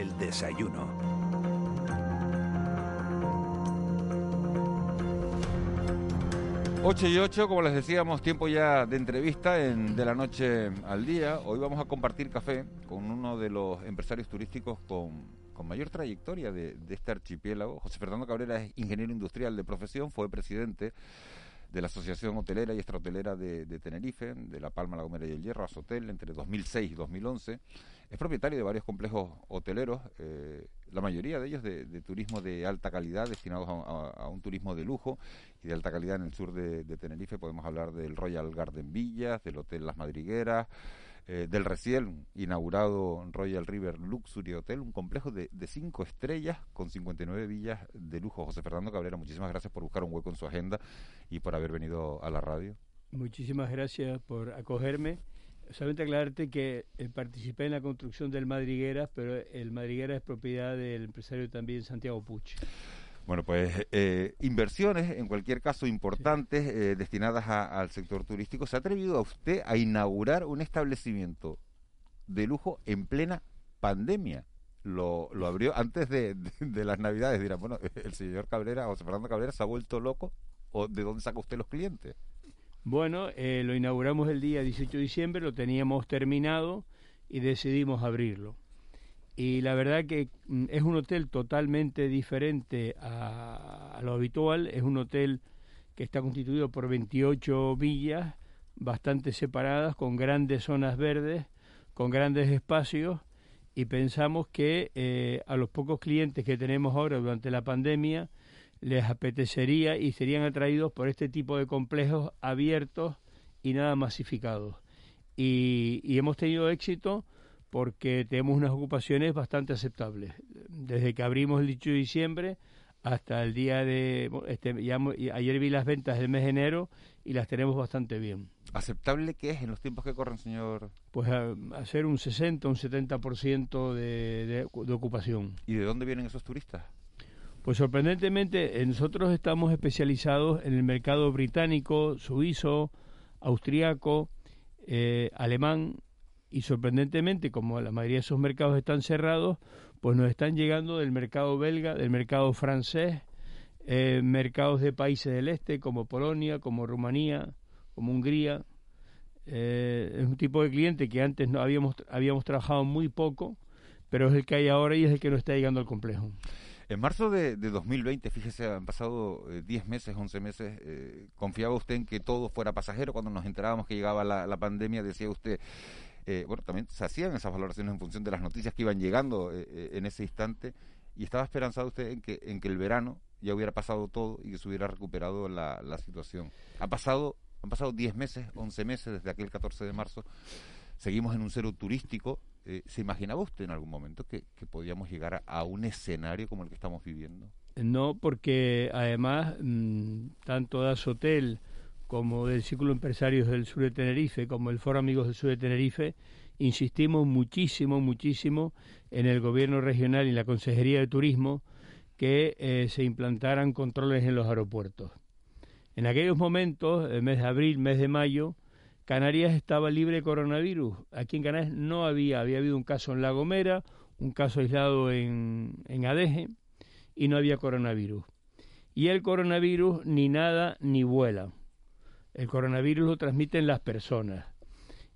El desayuno. Ocho y ocho, como les decíamos, tiempo ya de entrevista en De la Noche al Día. Hoy vamos a compartir café con uno de los empresarios turísticos con, mayor trayectoria de, de este archipiélago. José Fernando Cabrera es ingeniero industrial de profesión, fue presidente de la Asociación Hotelera y Extrahotelera de, de Tenerife, de La Palma, La Gomera y el Hierro, Azotel, entre 2006 y 2011. Es propietario de varios complejos hoteleros, eh, la mayoría de ellos de, de, turismo de alta calidad, destinados a, un turismo de lujo y de alta calidad en el sur de, de Tenerife. Podemos hablar del Royal Garden Villas, del Hotel Las Madrigueras, eh, del recién inaugurado Royal River Luxury Hotel, un complejo de, de, cinco estrellas con 59 villas de lujo. José Fernando Cabrera, muchísimas gracias por buscar un hueco en su agenda y por haber venido a la radio. Muchísimas gracias por acogerme. Solamente aclararte que eh, participé en la construcción del Madrigueras, pero el Madrigueras es propiedad del empresario también Santiago Puch. Bueno, pues eh, inversiones, en cualquier caso importantes, sí. eh, destinadas a, al sector turístico. ¿Se ha atrevido a usted a inaugurar un establecimiento de lujo en plena pandemia? Lo, lo abrió antes de, de, de, las Navidades. Dirán, bueno, el señor Cabrera, José Fernando Cabrera, se ha vuelto loco. ¿O de dónde saca usted los clientes? Bueno, eh, lo inauguramos el día 18 de diciembre, lo teníamos terminado y decidimos abrirlo. Y la verdad que mm, es un hotel totalmente diferente a, lo habitual, es un hotel que está constituido por 28 villas bastante separadas, con grandes zonas verdes, con grandes espacios, y pensamos que eh, a los pocos clientes que tenemos ahora durante la pandemia les apetecería y serían atraídos por este tipo de complejos abiertos y nada masificados. Y, y hemos tenido éxito porque tenemos unas ocupaciones bastante aceptables. Desde que abrimos el 18 de diciembre hasta el día de... Este, ya, ayer vi las ventas del mes de enero y las tenemos bastante bien. ¿Aceptable qué es en los tiempos que corren, señor? Pues a, hacer un 60, un 70% de, de, de ocupación. ¿Y de dónde vienen esos turistas? Pues sorprendentemente nosotros estamos especializados en el mercado británico, suizo, austriaco, eh, alemán y sorprendentemente como la mayoría de esos mercados están cerrados, pues nos están llegando del mercado belga, del mercado francés, eh, mercados de países del este como Polonia, como Rumanía, como Hungría. Eh, es un tipo de cliente que antes no habíamos habíamos trabajado muy poco, pero es el que hay ahora y es el que nos está llegando al complejo. En marzo de, de 2020, fíjese, han pasado 10 eh, meses, 11 meses, eh, ¿confiaba usted en que todo fuera pasajero? Cuando nos enterábamos que llegaba la, pandemia, decía usted, eh, bueno, también se hacían esas valoraciones en función de las noticias que iban llegando eh, en ese instante, y estaba esperanzado usted en que, en que el verano ya hubiera pasado todo y que se hubiera recuperado la, la situación. Ha pasado, han pasado 10 meses, 11 meses desde aquel 14 de marzo, seguimos en un cero turístico, eh, ¿Se imaginaba usted en algún momento que, podíamos llegar a, un escenario como el que estamos viviendo? No, porque además mmm, tanto Das Hotel como del Círculo Empresarios del Sur de Tenerife, como el Foro Amigos del Sur de Tenerife, insistimos muchísimo, muchísimo en el gobierno regional y la Consejería de Turismo que eh, se implantaran controles en los aeropuertos. En aquellos momentos, el mes de abril, mes de mayo, Canarias estaba libre de coronavirus. Aquí en Canarias no había, había habido un caso en La Gomera, un caso aislado en, en Adeje y no había coronavirus. Y el coronavirus ni nada ni vuela. El coronavirus lo transmiten las personas.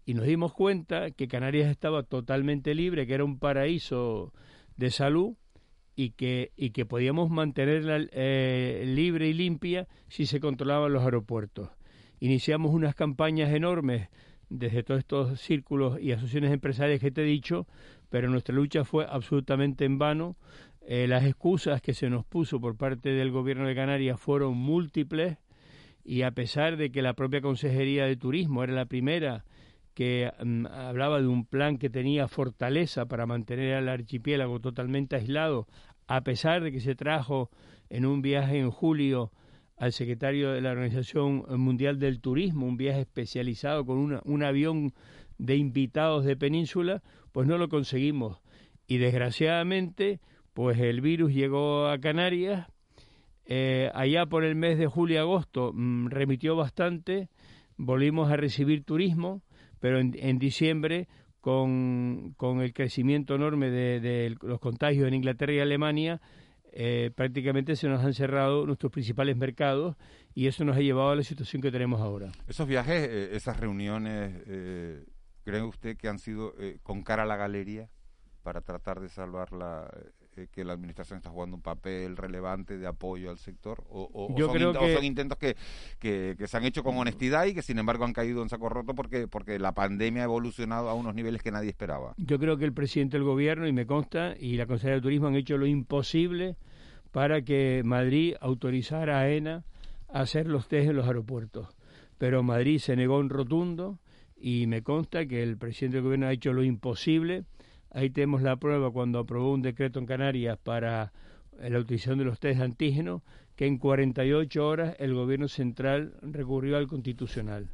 Y nos dimos cuenta que Canarias estaba totalmente libre, que era un paraíso de salud y que, y que podíamos mantenerla eh, libre y limpia si se controlaban los aeropuertos iniciamos unas campañas enormes desde todos estos círculos y asociaciones empresariales que te he dicho, pero nuestra lucha fue absolutamente en vano. Eh, las excusas que se nos puso por parte del gobierno de Canarias fueron múltiples y a pesar de que la propia Consejería de Turismo era la primera que um, hablaba de un plan que tenía fortaleza para mantener al archipiélago totalmente aislado, a pesar de que se trajo en un viaje en julio al secretario de la Organización Mundial del Turismo, un viaje especializado con una, un avión de invitados de península, pues no lo conseguimos. Y desgraciadamente, pues el virus llegó a Canarias, eh, allá por el mes de julio-agosto mmm, remitió bastante, volvimos a recibir turismo, pero en, en diciembre con, con el crecimiento enorme de, los contagios en Inglaterra y Alemania, eh, prácticamente se nos han cerrado nuestros principales mercados y eso nos ha llevado a la situación que tenemos ahora. Esos viajes, eh, esas reuniones, eh, ¿cree usted que han sido con cara a la galería para tratar de salvar la, eh, que la administración está jugando un papel relevante de apoyo al sector? ¿O, Yo son, creo que... son intentos que, que, se han hecho con honestidad y que sin embargo han caído en saco roto porque, porque la pandemia ha evolucionado a unos niveles que nadie esperaba? Yo creo que el presidente del gobierno, y me consta, y la Consejería de Turismo han hecho lo imposible para que Madrid autorizara a ENA a hacer los test en los aeropuertos. Pero Madrid se negó en rotundo y me consta que el presidente del gobierno ha hecho lo imposible Ahí tenemos la prueba cuando aprobó un decreto en Canarias para la utilización de los test de antígenos, que en 48 horas el gobierno central recurrió al constitucional.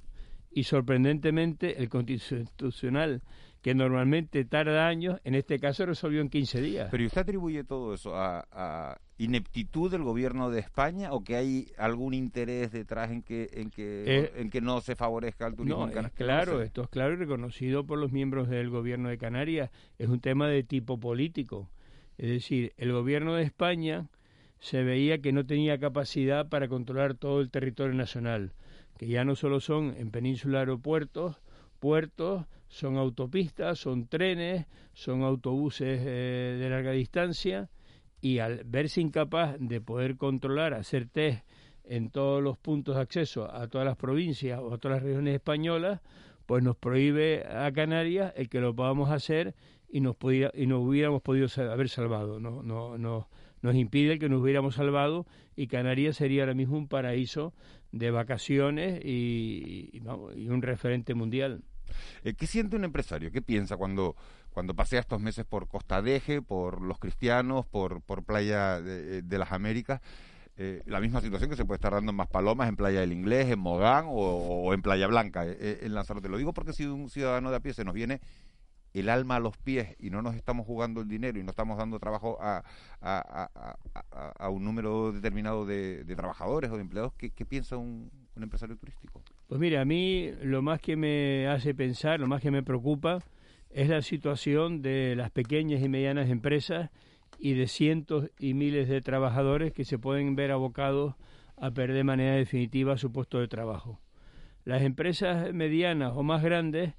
Y sorprendentemente el constitucional, que normalmente tarda años, en este caso resolvió en 15 días. Pero usted atribuye todo eso a ineptitud del gobierno de España o que hay algún interés detrás en que en que eh, en que no se favorezca el turismo en Canarias? claro, esto es claro y reconocido por los miembros del gobierno de Canarias. Es un tema de tipo político. Es decir, el gobierno de España se veía que no tenía capacidad para controlar todo el territorio nacional, que ya no solo son en península aeropuertos, puertos, son autopistas, son trenes, son autobuses eh, de larga distancia y al verse incapaz de poder controlar, hacer test en todos los puntos de acceso a todas las provincias o a todas las regiones españolas, pues nos prohíbe a Canarias el que lo podamos hacer y nos podía, y nos hubiéramos podido haber salvado. No, no, no, nos impide que nos hubiéramos salvado y Canarias sería ahora mismo un paraíso de vacaciones y, y un referente mundial. Eh, ¿Qué siente un empresario? ¿Qué piensa cuando cuando pasé estos meses por Costa Deje, por Los Cristianos, por, por Playa de, eh, las Américas, eh, la misma situación que se puede estar dando en Maspalomas, en Playa del Inglés, en Mogán o, en Playa Blanca, eh, en Lanzarote. Lo digo porque si un ciudadano de a pie se nos viene el alma a los pies y no nos estamos jugando el dinero y no estamos dando trabajo a, a, un número determinado de, trabajadores o de empleados, ¿qué, piensa un, un empresario turístico? Pues mira, a mí lo más que me hace pensar, lo más que me preocupa, es la situación de las pequeñas y medianas empresas y de cientos y miles de trabajadores que se pueden ver abocados a perder de manera definitiva su puesto de trabajo. Las empresas medianas o más grandes,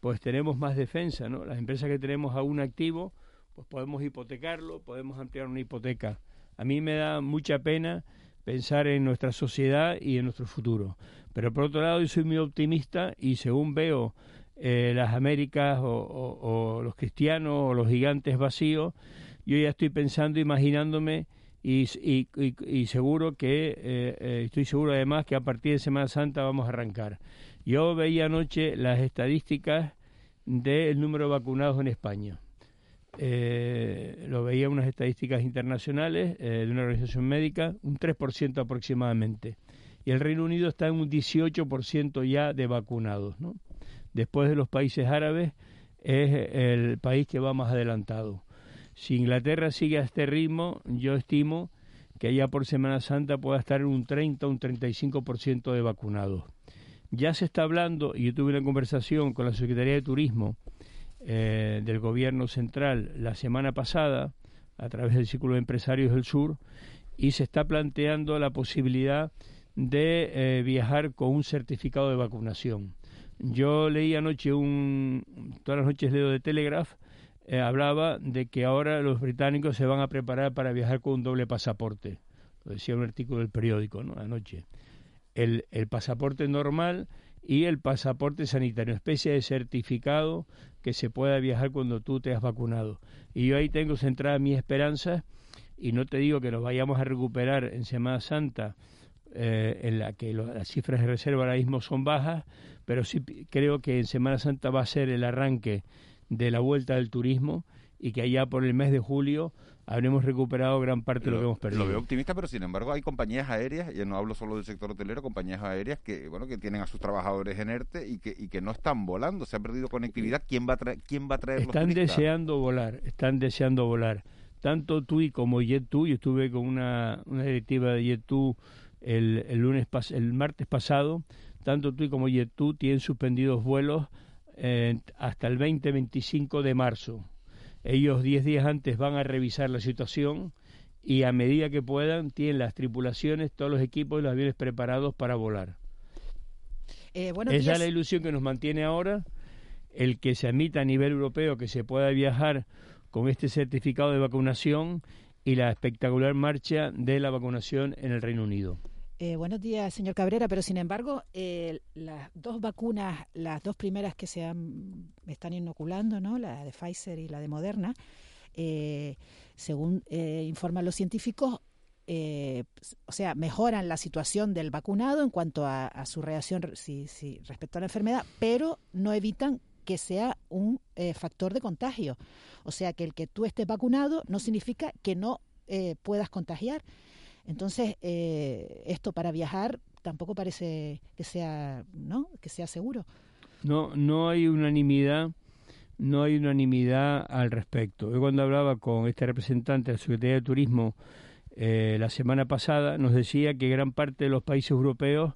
pues tenemos más defensa, ¿no? Las empresas que tenemos a un activo, pues podemos hipotecarlo, podemos ampliar una hipoteca. A mí me da mucha pena pensar en nuestra sociedad y en nuestro futuro. Pero por otro lado, yo soy muy optimista y según veo eh, las Américas o, los cristianos o los gigantes vacíos, yo ya estoy pensando, imaginándome y, y, seguro que, eh, eh, estoy seguro además que a partir de Semana Santa vamos a arrancar. Yo veía anoche las estadísticas del número de vacunados en España. lo veía unas estadísticas internacionales de una organización médica, un 3% aproximadamente. Y el Reino Unido está en un 18% ya de vacunados, ¿no? Después de los países árabes, es el país que va más adelantado. Si Inglaterra sigue a este ritmo, yo estimo que ya por Semana Santa pueda estar en un 30 o un 35% de vacunados. Ya se está hablando, y yo tuve una conversación con la Secretaría de Turismo eh, del Gobierno Central la semana pasada, a través del Círculo de Empresarios del Sur, y se está planteando la posibilidad de eh, viajar con un certificado de vacunación. Yo leí anoche un, todas las noches leo de Telegraph, eh, hablaba de que ahora los británicos se van a preparar para viajar con un doble pasaporte. Lo decía un artículo del periódico, ¿no? Anoche. El, el pasaporte normal y el pasaporte sanitario, especie de certificado que se pueda viajar cuando tú te has vacunado. Y yo ahí tengo centrada mi esperanza y no te digo que nos vayamos a recuperar en Semana Santa eh, en la que las cifras de reserva ahora mismo son bajas, pero sí creo que en Semana Santa va a ser el arranque de la vuelta del turismo y que allá por el mes de julio habremos recuperado gran parte de lo, que hemos perdido. Lo veo optimista, pero sin embargo hay compañías aéreas, y no hablo solo del sector hotelero, compañías aéreas que bueno que tienen a sus trabajadores en ERTE y que, y que no están volando, se ha perdido conectividad. ¿Quién va a, traer, quién va a traer Están deseando volar, están deseando volar. Tanto TUI como JetToo, yo estuve con una, una directiva de JetToo el, el, lunes el martes pasado, tanto tú como JetToo tienen suspendidos vuelos eh, hasta el 20-25 de marzo. Ellos 10 días antes van a revisar la situación y a medida que puedan tienen las tripulaciones, todos los equipos y los aviones preparados para volar. Eh, Esa es la ilusión que nos mantiene ahora, el que se admita a nivel europeo que se pueda viajar con este certificado de vacunación y la espectacular marcha de la vacunación en el Reino Unido. Eh, buenos días, señor Cabrera, pero sin embargo, eh, las dos vacunas, las dos primeras que se han, están inoculando, ¿no? la de Pfizer y la de Moderna, eh, según informan los científicos, o sea, mejoran la situación del vacunado en cuanto a, su reacción si, respecto a la enfermedad, pero no evitan que sea un factor de contagio. O sea, que el que tú estés vacunado no significa que no puedas contagiar. Entonces, eh, esto para viajar tampoco parece que sea, ¿no? Que sea seguro. No, no hay unanimidad, no hay unanimidad al respecto. Yo cuando hablaba con este representante de la Secretaría de Turismo eh, la semana pasada, nos decía que gran parte de los países europeos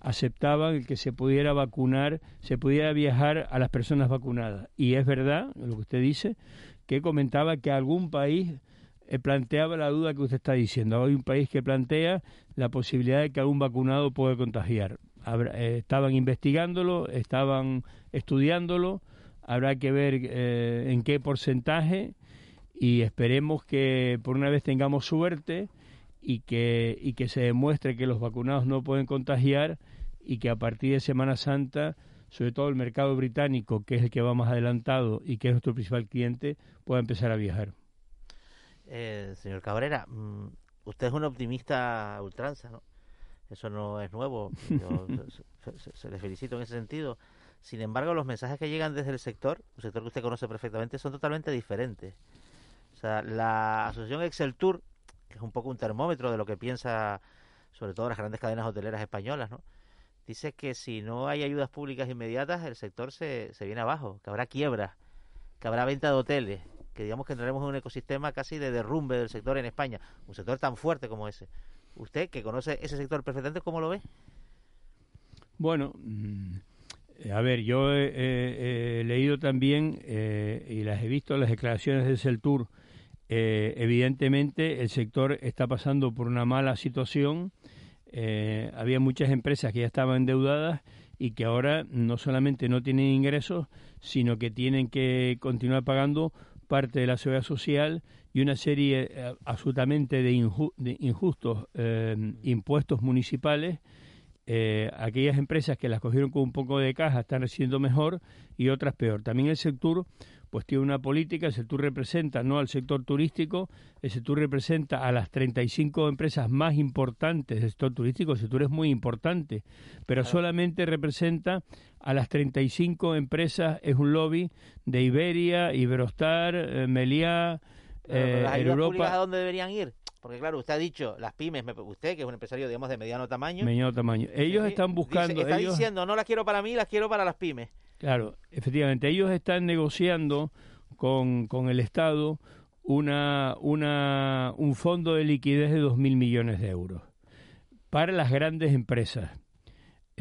aceptaban que se pudiera vacunar, se pudiera viajar a las personas vacunadas. Y es verdad, lo que usted dice, que comentaba que algún país eh, planteaba la duda que usted está diciendo. Hay un país que plantea la posibilidad de que algún vacunado pueda contagiar. Eh, estaban investigándolo, estaban estudiándolo, habrá que ver eh, en qué porcentaje y esperemos que por una vez tengamos suerte y que, y que se demuestre que los vacunados no pueden contagiar y que a partir de Semana Santa, sobre todo el mercado británico, que es el que va más adelantado y que es nuestro principal cliente, pueda empezar a viajar. Eh, señor Cabrera, mm, usted es un optimista ultranza, ¿no? Eso no es nuevo. Yo se, le felicito en ese sentido. Sin embargo, los mensajes que llegan desde el sector, un sector que usted conoce perfectamente, son totalmente diferentes. O sea, la asociación Excel Tour, que es un poco un termómetro de lo que piensa sobre todo las grandes cadenas hoteleras españolas, ¿no? Dice que si no hay ayudas públicas inmediatas, el sector se, se viene abajo, que habrá quiebras, que habrá venta de hoteles, que digamos que entraremos en un ecosistema casi de derrumbe del sector en España, un sector tan fuerte como ese. Usted, que conoce ese sector perfectamente, ¿cómo lo ve? Bueno, mm, a ver, yo he, leído también eh, y las he visto las declaraciones del CELTUR. Eh, evidentemente, el sector está pasando por una mala situación. Eh, había muchas empresas que ya estaban endeudadas y que ahora no solamente no tienen ingresos, sino que tienen que continuar pagando parte de la seguridad social y una serie eh, absolutamente de, injustos eh, impuestos municipales. Eh, aquellas empresas que las cogieron con un poco de caja están recibiendo mejor y otras peor. También el sector pues tiene una política, el sector representa no al sector turístico, el sector representa a las 35 empresas más importantes del sector turístico, el sector es muy importante, pero solamente representa a las 35 empresas, es un lobby de Iberia, Iberostar, eh, Meliá, eh, Europa. ¿A dónde deberían ir? Porque claro, usted ha dicho, las pymes, usted que es un empresario, digamos, de mediano tamaño. Mediano tamaño. Ellos están buscando... está diciendo, no las quiero para mí, las quiero para las pymes. Claro, efectivamente, ellos están negociando con, con el Estado una, una, un fondo de liquidez de 2.000 millones de euros para las grandes empresas.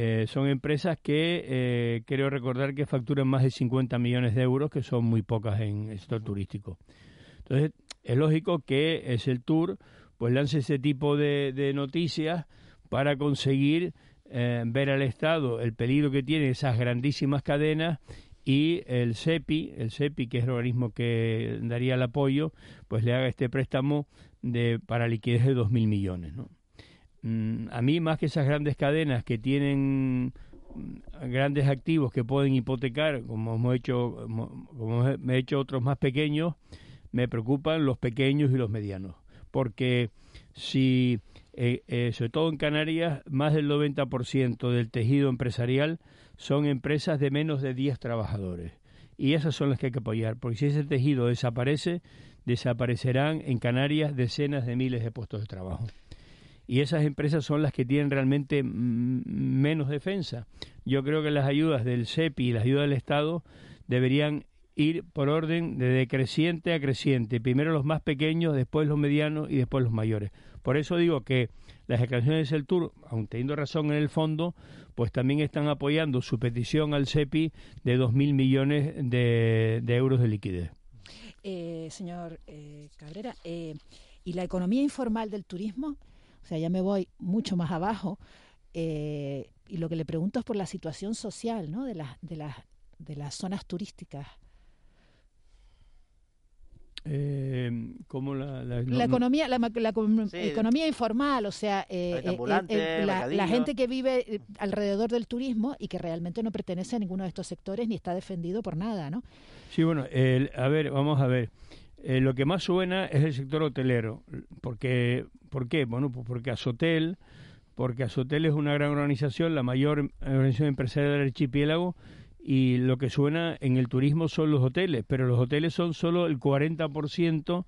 Eh, son empresas que eh, creo recordar que facturan más de 50 millones de euros, que son muy pocas en el sector turístico. Entonces, es lógico que es el tour pues lance ese tipo de, noticias para conseguir eh, ver al Estado el peligro que tienen esas grandísimas cadenas y el CEPI, el CEPI que es el organismo que daría el apoyo, pues le haga este préstamo de para liquidez de 2.000 millones. ¿no? Mm, a mí más que esas grandes cadenas que tienen mm, grandes activos que pueden hipotecar, como hemos hecho, como me he hecho otros más pequeños, me preocupan los pequeños y los medianos, porque si eh, eh, sobre todo en Canarias, más del 90% del tejido empresarial son empresas de menos de 10 trabajadores. Y esas son las que hay que apoyar, porque si ese tejido desaparece, desaparecerán en Canarias decenas de miles de puestos de trabajo. Y esas empresas son las que tienen realmente menos defensa. Yo creo que las ayudas del CEPI y las ayudas del Estado deberían ir por orden de decreciente a creciente. Primero los más pequeños, después los medianos y después los mayores. Por eso digo que las declaraciones del Tour, aun teniendo razón en el fondo, pues también están apoyando su petición al CEPI de 2.000 millones de, euros de liquidez. Eh, señor eh, Cabrera, eh, ¿y la economía informal del turismo? O sea, ya me voy mucho más abajo. y lo que le pregunto es por la situación social ¿no? de, las de, las de las zonas turísticas. Eh, como la, la, economía la, economía informal o sea eh, eh, la, gente que vive alrededor del turismo y que realmente no pertenece a ninguno de estos sectores ni está defendido por nada no sí bueno a ver vamos a ver lo que más suena es el sector hotelero porque por qué bueno pues porque Azotel porque Azotel es una gran organización la mayor organización empresarial del archipiélago y lo que suena en el turismo son los hoteles, pero los hoteles son solo el 40%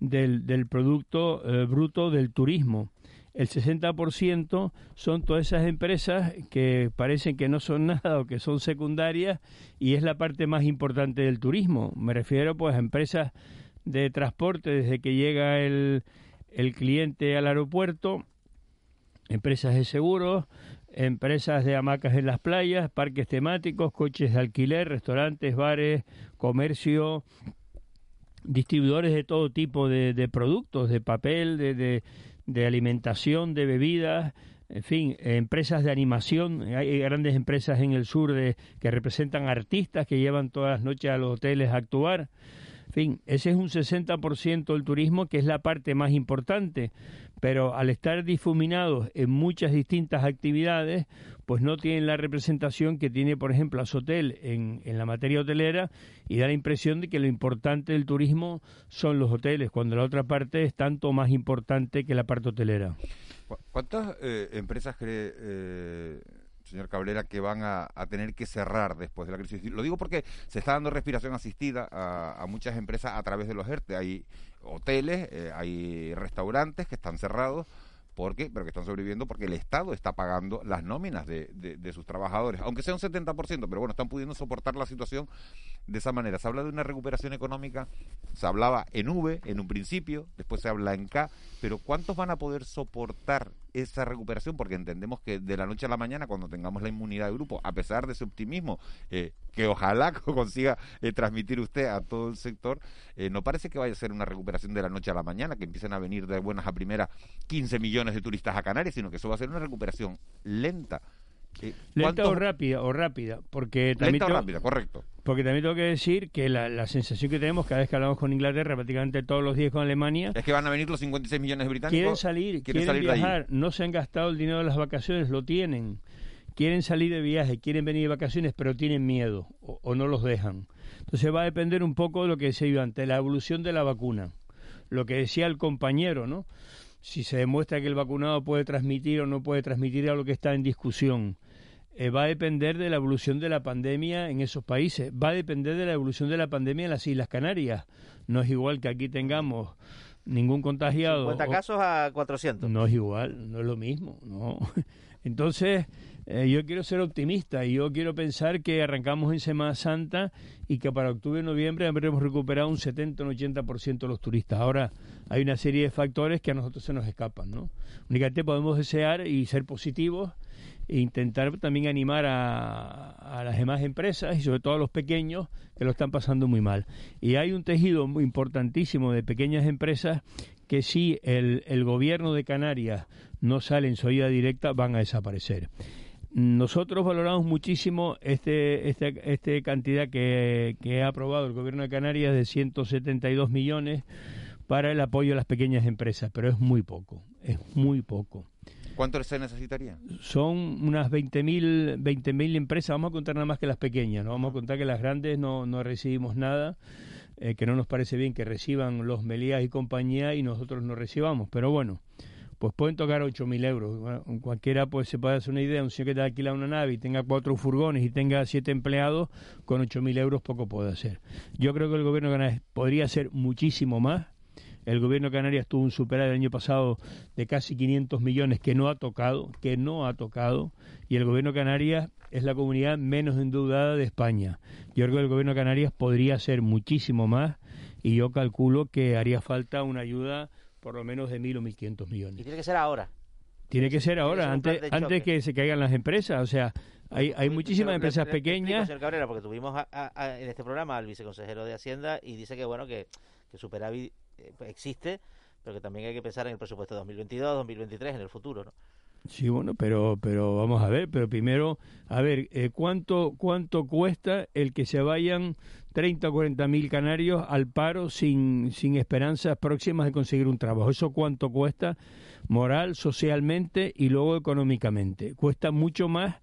del, del producto eh, bruto del turismo. El 60% son todas esas empresas que parecen que no son nada o que son secundarias y es la parte más importante del turismo. Me refiero pues a empresas de transporte desde que llega el, el cliente al aeropuerto, empresas de seguros, empresas de hamacas en las playas, parques temáticos, coches de alquiler, restaurantes, bares, comercio, distribuidores de todo tipo de, productos, de papel, de, de, alimentación, de bebidas, en fin, empresas de animación. Hay grandes empresas en el sur de, que representan artistas que llevan todas las noches a los hoteles a actuar. Fin, ese es un 60% del turismo que es la parte más importante, pero al estar difuminados en muchas distintas actividades, pues no tienen la representación que tiene, por ejemplo, Azotel en, en la materia hotelera y da la impresión de que lo importante del turismo son los hoteles, cuando la otra parte es tanto más importante que la parte hotelera. ¿Cuántas eh, empresas cree... Eh señor Cabrera, que van a, tener que cerrar después de la crisis. Lo digo porque se está dando respiración asistida a, muchas empresas a través de los ERTE. Hay hoteles, eh, hay restaurantes que están cerrados. ¿Por qué? Pero que están sobreviviendo porque el Estado está pagando las nóminas de, de, sus trabajadores, aunque sea un 70%, pero bueno, están pudiendo soportar la situación de esa manera. Se habla de una recuperación económica, se hablaba en V en un principio, después se habla en K, pero ¿cuántos van a poder soportar esa recuperación, porque entendemos que de la noche a la mañana, cuando tengamos la inmunidad de grupo, a pesar de ese optimismo eh, que ojalá consiga eh, transmitir usted a todo el sector, eh, no parece que vaya a ser una recuperación de la noche a la mañana, que empiecen a venir de buenas a primeras 15 millones de turistas a Canarias, sino que eso va a ser una recuperación lenta Lenta o rápida, o rápida, porque también rápida, correcto. Porque también tengo que decir que la, sensación que tenemos cada vez que hablamos con Inglaterra, prácticamente todos los días con Alemania... Es que van a venir los 56 millones de británicos. Quieren salir, quieren, viajar, no se han gastado el dinero de las vacaciones, lo tienen. Quieren salir de viaje, quieren venir de vacaciones, pero tienen miedo o, no los dejan. Entonces va a depender un poco de lo que decía yo antes, la evolución de la vacuna. Lo que decía el compañero, ¿no? si se demuestra que el vacunado puede transmitir o no puede transmitir a lo que está en discusión. Eh, va a depender de la evolución de la pandemia en esos países, va a depender de la evolución de la pandemia en las Islas Canarias. No es igual que aquí tengamos ningún contagiado. 50 casos a 400. No es igual, no es lo mismo, no. Entonces, eh, yo quiero ser optimista y yo quiero pensar que arrancamos en Semana Santa y que para octubre y noviembre habremos recuperado un 70 o un 80% de los turistas. Ahora, hay una serie de factores que a nosotros se nos escapan, ¿no? Únicamente podemos desear y ser positivos e intentar también animar a, las demás empresas y sobre todo a los pequeños que lo están pasando muy mal. Y hay un tejido muy importantísimo de pequeñas empresas que si el, el gobierno de Canarias no sale en su ayuda directa van a desaparecer. Nosotros valoramos muchísimo este, este, este cantidad que, que ha aprobado el gobierno de Canarias de 172 millones para el apoyo a las pequeñas empresas, pero es muy poco, es muy poco. ¿Cuánto se necesitaría? Son unas 20.000 20 empresas, vamos a contar nada más que las pequeñas, no vamos a contar que las grandes no, no recibimos nada, eh, que no nos parece bien que reciban los Melías y compañía y nosotros no recibamos, pero bueno, pues pueden tocar 8.000 euros. cualquiera pues se puede hacer una idea, un señor que te alquila una nave y tenga cuatro furgones y tenga siete empleados, con 8.000 euros poco puede hacer. Yo creo que el gobierno podría hacer muchísimo más El gobierno de Canarias tuvo un superávit el año pasado de casi 500 millones que no ha tocado, que no ha tocado, y el gobierno de Canarias es la comunidad menos endeudada de España. Yo creo que el gobierno de Canarias podría hacer muchísimo más y yo calculo que haría falta una ayuda por lo menos de mil o mil quinientos millones. Y tiene que ser ahora. Tiene que ser ahora, antes, antes que se caigan las empresas. O sea, hay, hay muchísimas empresas pequeñas. Señor Cabrera, porque tuvimos en este programa al viceconsejero de Hacienda y dice que bueno que, que superávit eh, existe, pero que también hay que pensar en el presupuesto 2022, 2023, en el futuro, ¿no? Sí, bueno, pero pero vamos a ver, pero primero, a ver, eh, ¿cuánto cuánto cuesta el que se vayan 30 o 40 mil canarios al paro sin, sin esperanzas próximas de conseguir un trabajo? ¿Eso cuánto cuesta moral, socialmente y luego económicamente? Cuesta mucho más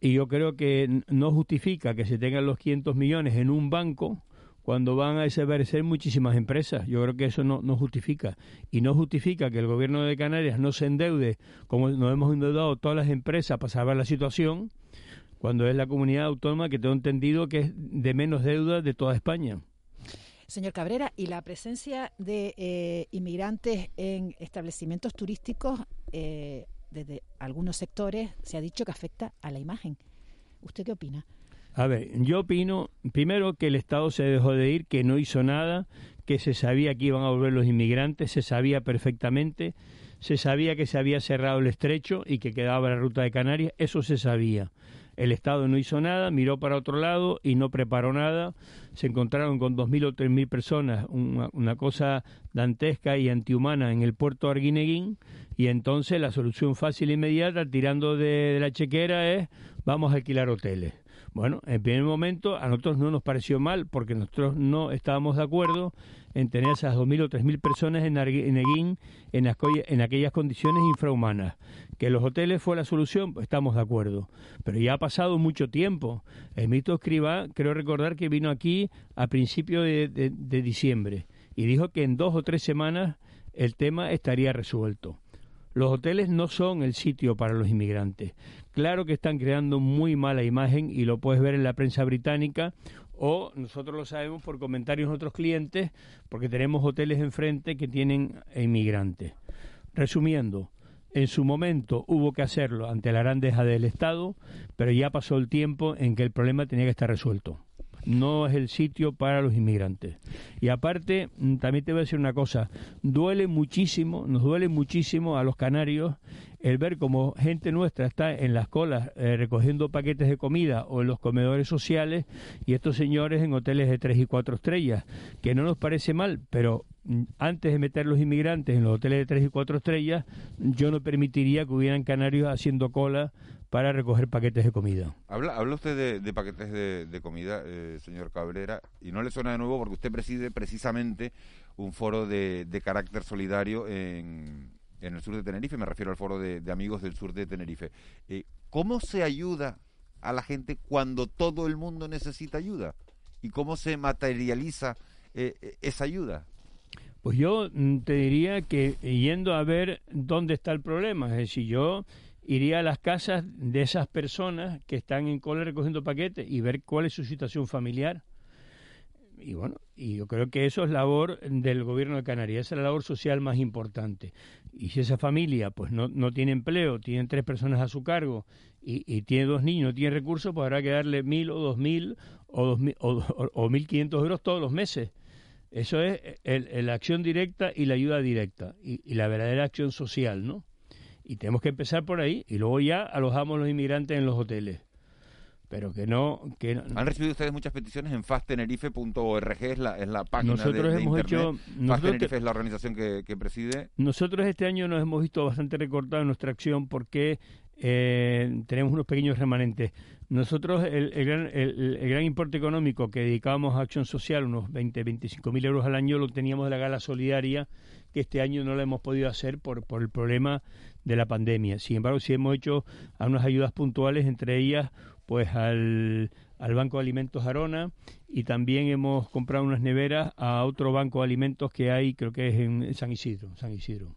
y yo creo que no justifica que se tengan los 500 millones en un banco cuando van a desaparecer muchísimas empresas. Yo creo que eso no, justifica. Y no justifica que el gobierno de Canarias no se endeude, como nos hemos endeudado todas las empresas para salvar la situación, cuando es la comunidad autónoma que tengo entendido que es de menos deuda de toda España. Señor Cabrera, ¿y la presencia de eh, inmigrantes en establecimientos turísticos eh, desde algunos sectores se ha dicho que afecta a la imagen? ¿Usted qué opina? A ver, yo opino, primero, que el Estado se dejó de ir, que no hizo nada, que se sabía que iban a volver los inmigrantes, se sabía perfectamente, se sabía que se había cerrado el estrecho y que quedaba la ruta de Canarias, eso se sabía. El Estado no hizo nada, miró para otro lado y no preparó nada. Se encontraron con 2.000 o 3.000 personas, una, cosa dantesca y antihumana en el puerto de Arguineguín. Y entonces la solución fácil e inmediata, tirando de la chequera, es vamos a alquilar hoteles. Bueno, en primer momento a nosotros no nos pareció mal porque nosotros no estábamos de acuerdo en tener esas 2.000 o 3.000 personas en, Eguín en, aquellas condiciones infrahumanas. Que los hoteles fue la solución, estamos de acuerdo. Pero ya ha pasado mucho tiempo. El mito Escriba, creo recordar que vino aquí a principios de diciembre y dijo que en dos o tres semanas el tema estaría resuelto. Los hoteles no son el sitio para los inmigrantes. Claro que están creando muy mala imagen y lo puedes ver en la prensa británica o nosotros lo sabemos por comentarios de otros clientes porque tenemos hoteles enfrente que tienen inmigrantes. Resumiendo, en su momento hubo que hacerlo ante la grandeza del Estado, pero ya pasó el tiempo en que el problema tenía que estar resuelto no es el sitio para los inmigrantes. Y aparte, mm, también te voy a decir una cosa, duele muchísimo, nos duele muchísimo a los canarios el ver como gente nuestra está en las colas eh, recogiendo paquetes de comida o en los comedores sociales y estos señores en hoteles de tres y cuatro estrellas, que no nos parece mal, pero mm, antes de meter los inmigrantes en los hoteles de tres y cuatro estrellas, yo no permitiría que hubieran canarios haciendo cola para recoger paquetes de comida. Habla, habla usted de, paquetes de, comida, eh, señor Cabrera, y no le suena de nuevo porque usted preside precisamente un foro de, carácter solidario en, el sur de Tenerife, me refiero al foro de, amigos del sur de Tenerife. Eh, ¿Cómo se ayuda a la gente cuando todo el mundo necesita ayuda? ¿Y cómo se materializa eh, esa ayuda? Pues yo mm, te diría que yendo a ver dónde está el problema, es decir, yo iría a las casas de esas personas que están en cola recogiendo paquetes y ver cuál es su situación familiar. Y bueno, y yo creo que eso es labor del gobierno de Canarias, esa es la labor social más importante. Y si esa familia pues no, no tiene empleo, tiene tres personas a su cargo y, tiene dos niños, no tiene recursos, pues habrá que darle mil o dos mil o, dos mil, o, mil quinientos euros todos los meses. Eso es la acción directa y la ayuda directa y, y la verdadera acción social, ¿no? Y tenemos que empezar por ahí y luego ya alojamos los inmigrantes en los hoteles. Pero que no, que Han recibido ustedes muchas peticiones en fasttenerife.org, es la, es la página nosotros hemos Hecho, Fast es la organización que, preside. Nosotros este año nos hemos visto bastante recortados en nuestra acción porque eh, tenemos unos pequeños remanentes. Nosotros el, el, gran, el, gran, importe económico que dedicábamos a acción social, unos 20, 25 mil euros al año, lo teníamos de la gala solidaria, que este año no lo hemos podido hacer por, por el problema de la pandemia. Sin embargo, sí hemos hecho unas ayudas puntuales, entre ellas pues al, al Banco de Alimentos Arona y también hemos comprado unas neveras a otro banco de alimentos que hay, creo que es en San Isidro. San Isidro.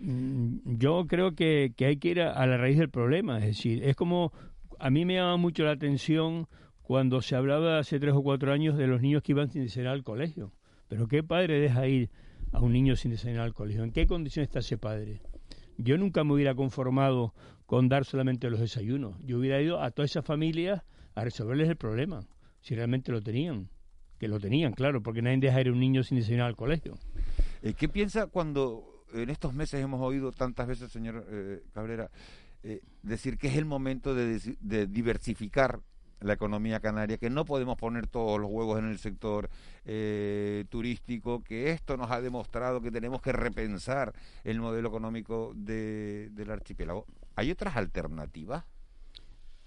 Mm, yo creo que, que hay que ir a, la raíz del problema, es decir, es como a mí me llama mucho la atención cuando se hablaba hace tres o cuatro años de los niños que iban sin ser al colegio. Pero qué padre deja ir a un niño sin desayunar al colegio. ¿En qué condiciones está ese padre? Yo nunca me hubiera conformado con dar solamente los desayunos. Yo hubiera ido a todas esas familias a resolverles el problema, si realmente lo tenían. Que lo tenían, claro, porque nadie deja ir a un niño sin desayunar al colegio. Eh, ¿Qué piensa cuando en estos meses hemos oído tantas veces, señor eh, Cabrera, eh, decir que es el momento de, de diversificar la economía canaria, que no podemos poner todos los huevos en el sector eh, turístico, que esto nos ha demostrado que tenemos que repensar el modelo económico de, del archipiélago. ¿Hay otras alternativas?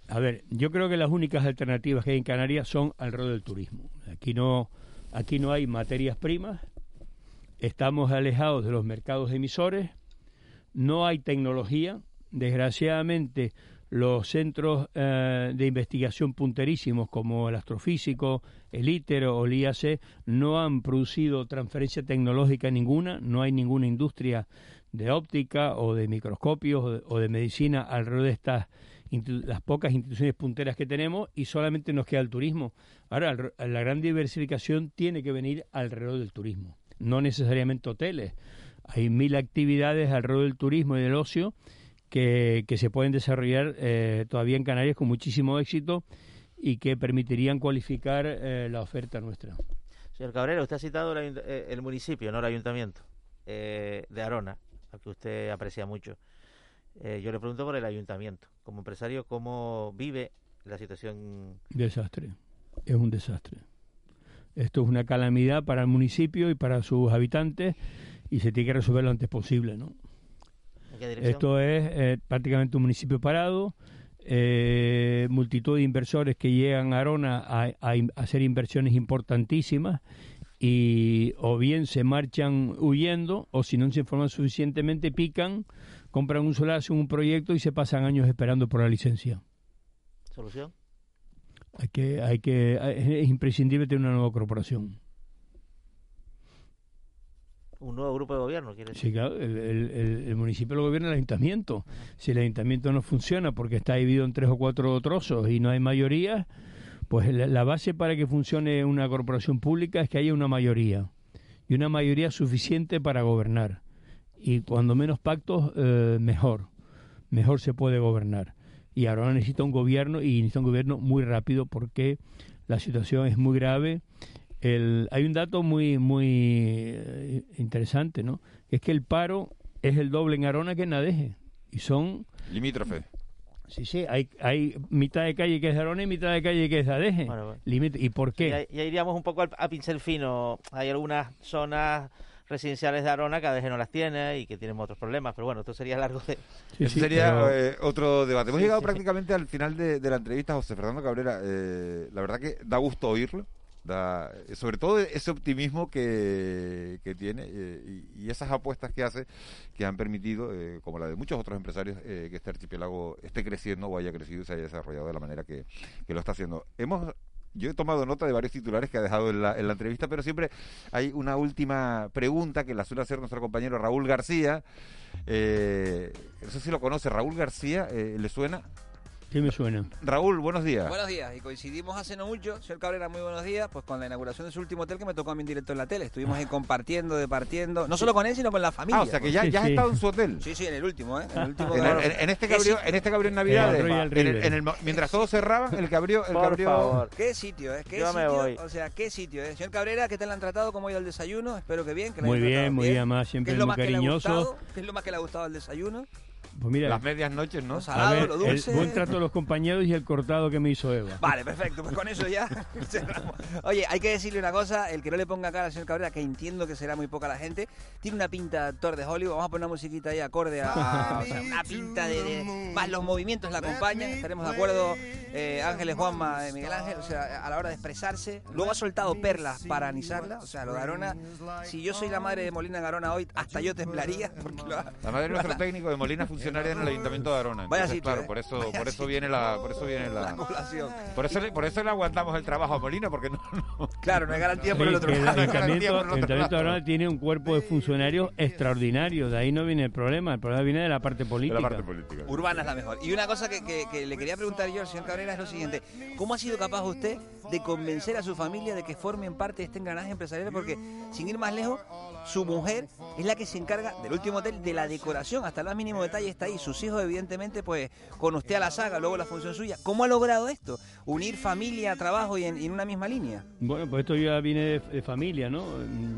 A ver, yo creo que las únicas alternativas que hay en Canarias son alrededor del turismo. Aquí no, aquí no hay materias primas, estamos alejados de los mercados emisores, no hay tecnología, desgraciadamente los centros eh, de investigación punterísimos como el astrofísico, el ITER o el IAC no han producido transferencia tecnológica ninguna, no hay ninguna industria de óptica o de microscopios o de, medicina alrededor de estas las pocas instituciones punteras que tenemos y solamente nos queda el turismo. Ahora, la gran diversificación tiene que venir alrededor del turismo, no necesariamente hoteles. Hay mil actividades alrededor del turismo y del ocio que, se pueden desarrollar eh, todavía en Canarias con muchísimo éxito y que permitirían cualificar eh, la oferta nuestra. Señor Cabrera, usted ha citado el, eh, municipio, no el ayuntamiento de Arona, al que usted aprecia mucho. yo le pregunto por el ayuntamiento. Como empresario, ¿cómo vive la situación? Desastre, es un desastre. Esto es una calamidad para el municipio y para sus habitantes y se tiene que resolver lo antes posible, ¿no? Esto es eh, prácticamente un municipio parado, eh, multitud de inversores que llegan a Arona a, hacer inversiones importantísimas y o bien se marchan huyendo o si no se informan suficientemente pican, compran un solar, hacen un proyecto y se pasan años esperando por la licencia. ¿Solución? Hay que, hay que, es imprescindible tener una nueva corporación un nuevo grupo de gobierno, quiere decir. Sí, claro, el, municipio lo gobierna el ayuntamiento. Si el ayuntamiento no funciona porque está dividido en tres o cuatro trozos y no hay mayoría, pues la, base para que funcione una corporación pública es que haya una mayoría y una mayoría suficiente para gobernar. Y cuando menos pactos, eh, mejor. Mejor se puede gobernar. Y ahora necesita un gobierno y necesita un gobierno muy rápido porque la situación es muy grave el, hay un dato muy muy eh, interesante, ¿no? Es que el paro es el doble en Arona que en Adeje. Y son... Limítrofe. Sí, sí, hay, hay mitad de calle que es de Arona y mitad de calle que es de Adeje. ¿Y por qué? ya, iríamos un poco a pincel fino. Hay algunas zonas residenciales de Arona que Adeje no las tiene y que tienen otros problemas, pero bueno, esto sería largo de... Eso sería eh, otro debate. Hemos llegado prácticamente al final de, la entrevista, José Fernando Cabrera. Eh, la verdad que da gusto oírlo sobre todo ese optimismo que, que tiene eh, y, esas apuestas que hace que han permitido, eh, como la de muchos otros empresarios, eh, que este archipiélago esté creciendo o haya crecido y se haya desarrollado de la manera que, lo está haciendo. Hemos yo he tomado nota de varios titulares que ha dejado en la, en la entrevista, pero siempre hay una última pregunta que la suele hacer nuestro compañero Raúl García. Eh, no sé si lo conoce, Raúl García, ¿le suena? Sí me suena. Raúl, buenos días. Buenos días. Y coincidimos hace no mucho, señor Cabrera, muy buenos días, pues con la inauguración de su último hotel que me tocó a mí en directo en la tele. Estuvimos ahí compartiendo, departiendo, no solo con él, sino con la familia. Ah, o sea que ya, ya has estado en su hotel. Sí, sí, en el último, ¿eh? En, el último en, este que abrió, en este que abrió en Navidad. En el, mientras todos cerraban, el que abrió... El Por favor. ¿Qué sitio, eh? ¿Qué Yo sitio? me voy. O sea, ¿qué sitio, eh? Señor Cabrera, ¿qué tal le han tratado? ¿Cómo ha ido el desayuno? Espero que bien. Que muy bien, muy bien, más siempre muy cariñoso. ¿Qué es lo más que le ha gustado al desayuno? Pues mira, las medias noches, ¿no? lo dulce. El buen trato de los compañeros y el cortado que me hizo Eva. Vale, perfecto. Pues con eso ya. Oye, hay que decirle una cosa: el que no le ponga cara al señor Cabrera, que entiendo que será muy poca la gente, tiene una pinta de actor de Hollywood. Vamos a poner una musiquita ahí acorde a. una pinta de, Más los movimientos la acompañan. Estaremos de acuerdo. Eh, Ángeles Juanma, de Miguel Ángel, o sea, a la hora de expresarse. Luego ha soltado perlas para anisarla. O sea, lo de Arona. Si yo soy la madre de Molina Garona hoy, hasta yo temblaría. Porque La madre de nuestro técnico de Molina funcionaria en el Ayuntamiento de Arona. Vaya claro, por eso, por eso viene la, por eso viene la, Por eso, por eso le aguantamos el trabajo a Molina, porque no, Claro, no hay garantía por el otro lado. El Ayuntamiento, de Arona tiene un cuerpo de funcionarios extraordinario, de ahí no viene el problema, el problema viene de la parte política. la parte política. Urbana es la mejor. Y una cosa que, que, le quería preguntar yo al señor Cabrera es lo siguiente, ¿cómo ha sido capaz usted de convencer a su familia de que formen parte de este engranaje empresarial, porque sin ir más lejos, su mujer es la que se encarga del último hotel de la decoración, hasta el más mínimo detalle está ahí. Sus hijos, evidentemente, pues con usted a la saga, luego la función suya. ¿Cómo ha logrado esto? Unir familia, trabajo y en, una misma línea. Bueno, pues esto ya viene de, familia, ¿no?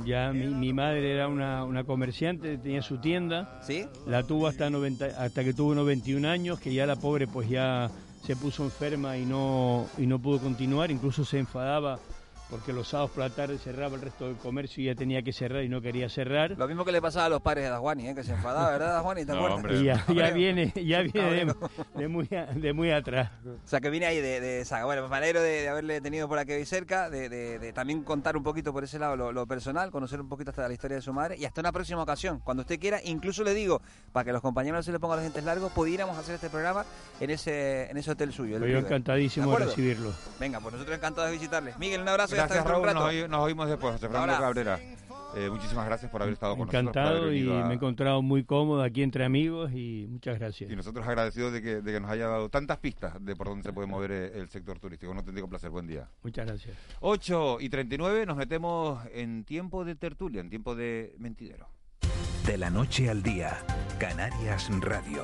Ya mi, madre era una, una, comerciante, tenía su tienda. ¿Sí? La tuvo hasta, 90, hasta que tuvo 91 años, que ya la pobre pues ya se puso enferma y no, y no pudo continuar, incluso se enfadaba porque los sábados por la tarde cerraba el resto del comercio y ya tenía que cerrar y no quería cerrar. Lo mismo que le pasaba a los padres de Dajuani, ¿eh? que se enfadaba, ¿verdad, Dajuani? ¿Te acuerdas? Y ya, viene, ya viene de, muy, de muy atrás. O sea, que viene ahí de, de saga. Bueno, pues me alegro de, haberle tenido por aquí cerca, de, también contar un poquito por ese lado lo, personal, conocer un poquito hasta la historia de su madre y hasta una próxima ocasión, cuando usted quiera. Incluso le digo, para que los compañeros no se le pongan los dientes largos, pudiéramos hacer este programa en ese, en ese hotel suyo. Yo encantadísimo de, recibirlo. Venga, pues nosotros encantados de visitarle. Miguel, un abrazo Gracias, Raúl, nos oímos después, José Fernando Cabrera. Eh, muchísimas gracias por haber estado con nosotros. Encantado y me he encontrado muy cómodo aquí entre amigos y muchas gracias. Y nosotros agradecidos de que, de que nos haya dado tantas pistas de por dónde se puede mover el sector turístico. Un placer. Buen día. Muchas gracias. 8 y 39 nos metemos en tiempo de tertulia, en tiempo de mentidero. De la noche al día, Canarias Radio.